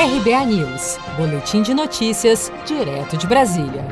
RBA News, Boletim de Notícias, direto de Brasília.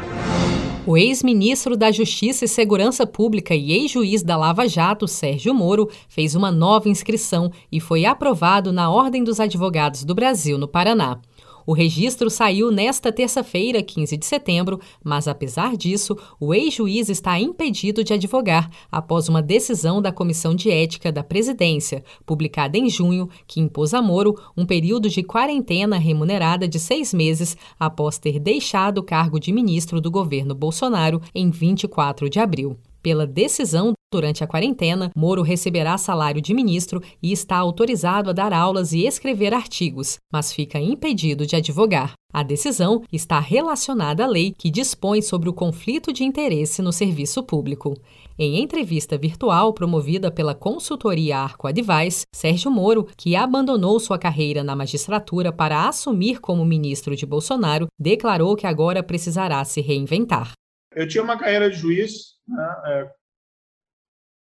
O ex-ministro da Justiça e Segurança Pública e ex-juiz da Lava Jato, Sérgio Moro, fez uma nova inscrição e foi aprovado na Ordem dos Advogados do Brasil, no Paraná. O registro saiu nesta terça-feira, 15 de setembro, mas apesar disso, o ex-juiz está impedido de advogar após uma decisão da Comissão de Ética da Presidência, publicada em junho, que impôs a Moro um período de quarentena remunerada de seis meses após ter deixado o cargo de ministro do governo Bolsonaro em 24 de abril. Pela decisão, durante a quarentena, Moro receberá salário de ministro e está autorizado a dar aulas e escrever artigos, mas fica impedido de advogar. A decisão está relacionada à lei que dispõe sobre o conflito de interesse no serviço público. Em entrevista virtual promovida pela consultoria Arco Advice, Sérgio Moro, que abandonou sua carreira na magistratura para assumir como ministro de Bolsonaro, declarou que agora precisará se reinventar. Eu tinha uma carreira de juiz né? É,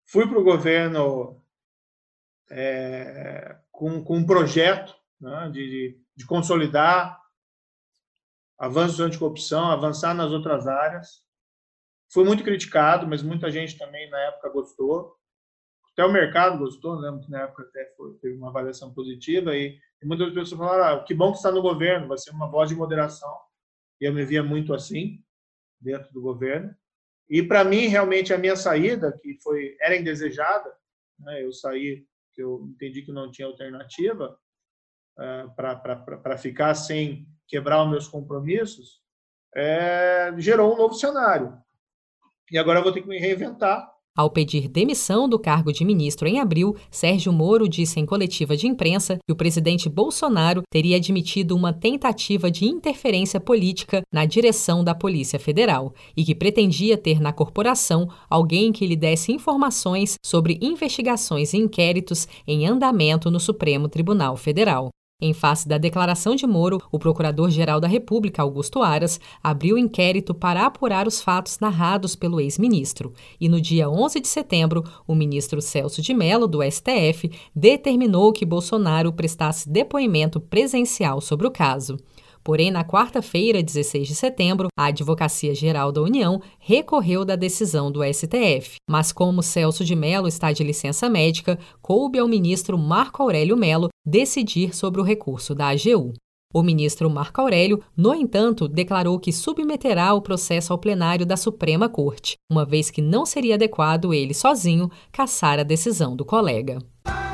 fui para o governo é, com, com, um projeto né, de, de, consolidar avanços anticorrupção, avançar nas outras áreas. Fui muito criticado, mas muita gente também na época gostou. Até o mercado gostou, lembro que na época até foi, teve uma avaliação positiva e, e muitas pessoas falaram: ah, que bom que está no governo, vai ser uma voz de moderação. E eu me via muito assim dentro do governo. E para mim, realmente, a minha saída, que foi era indesejada, né? eu saí, que eu entendi que não tinha alternativa uh, para ficar sem quebrar os meus compromissos, é, gerou um novo cenário. E agora eu vou ter que me reinventar ao pedir demissão do cargo de ministro em abril, Sérgio Moro disse em coletiva de imprensa que o presidente Bolsonaro teria admitido uma tentativa de interferência política na direção da Polícia Federal e que pretendia ter na corporação alguém que lhe desse informações sobre investigações e inquéritos em andamento no Supremo Tribunal Federal. Em face da declaração de Moro, o Procurador-Geral da República, Augusto Aras, abriu inquérito para apurar os fatos narrados pelo ex-ministro. E no dia 11 de setembro, o ministro Celso de Mello, do STF, determinou que Bolsonaro prestasse depoimento presencial sobre o caso. Porém, na quarta-feira, 16 de setembro, a Advocacia Geral da União recorreu da decisão do STF. Mas como Celso de Mello está de licença médica, coube ao ministro Marco Aurélio Mello decidir sobre o recurso da AGU. O ministro Marco Aurélio, no entanto, declarou que submeterá o processo ao plenário da Suprema Corte, uma vez que não seria adequado ele sozinho caçar a decisão do colega.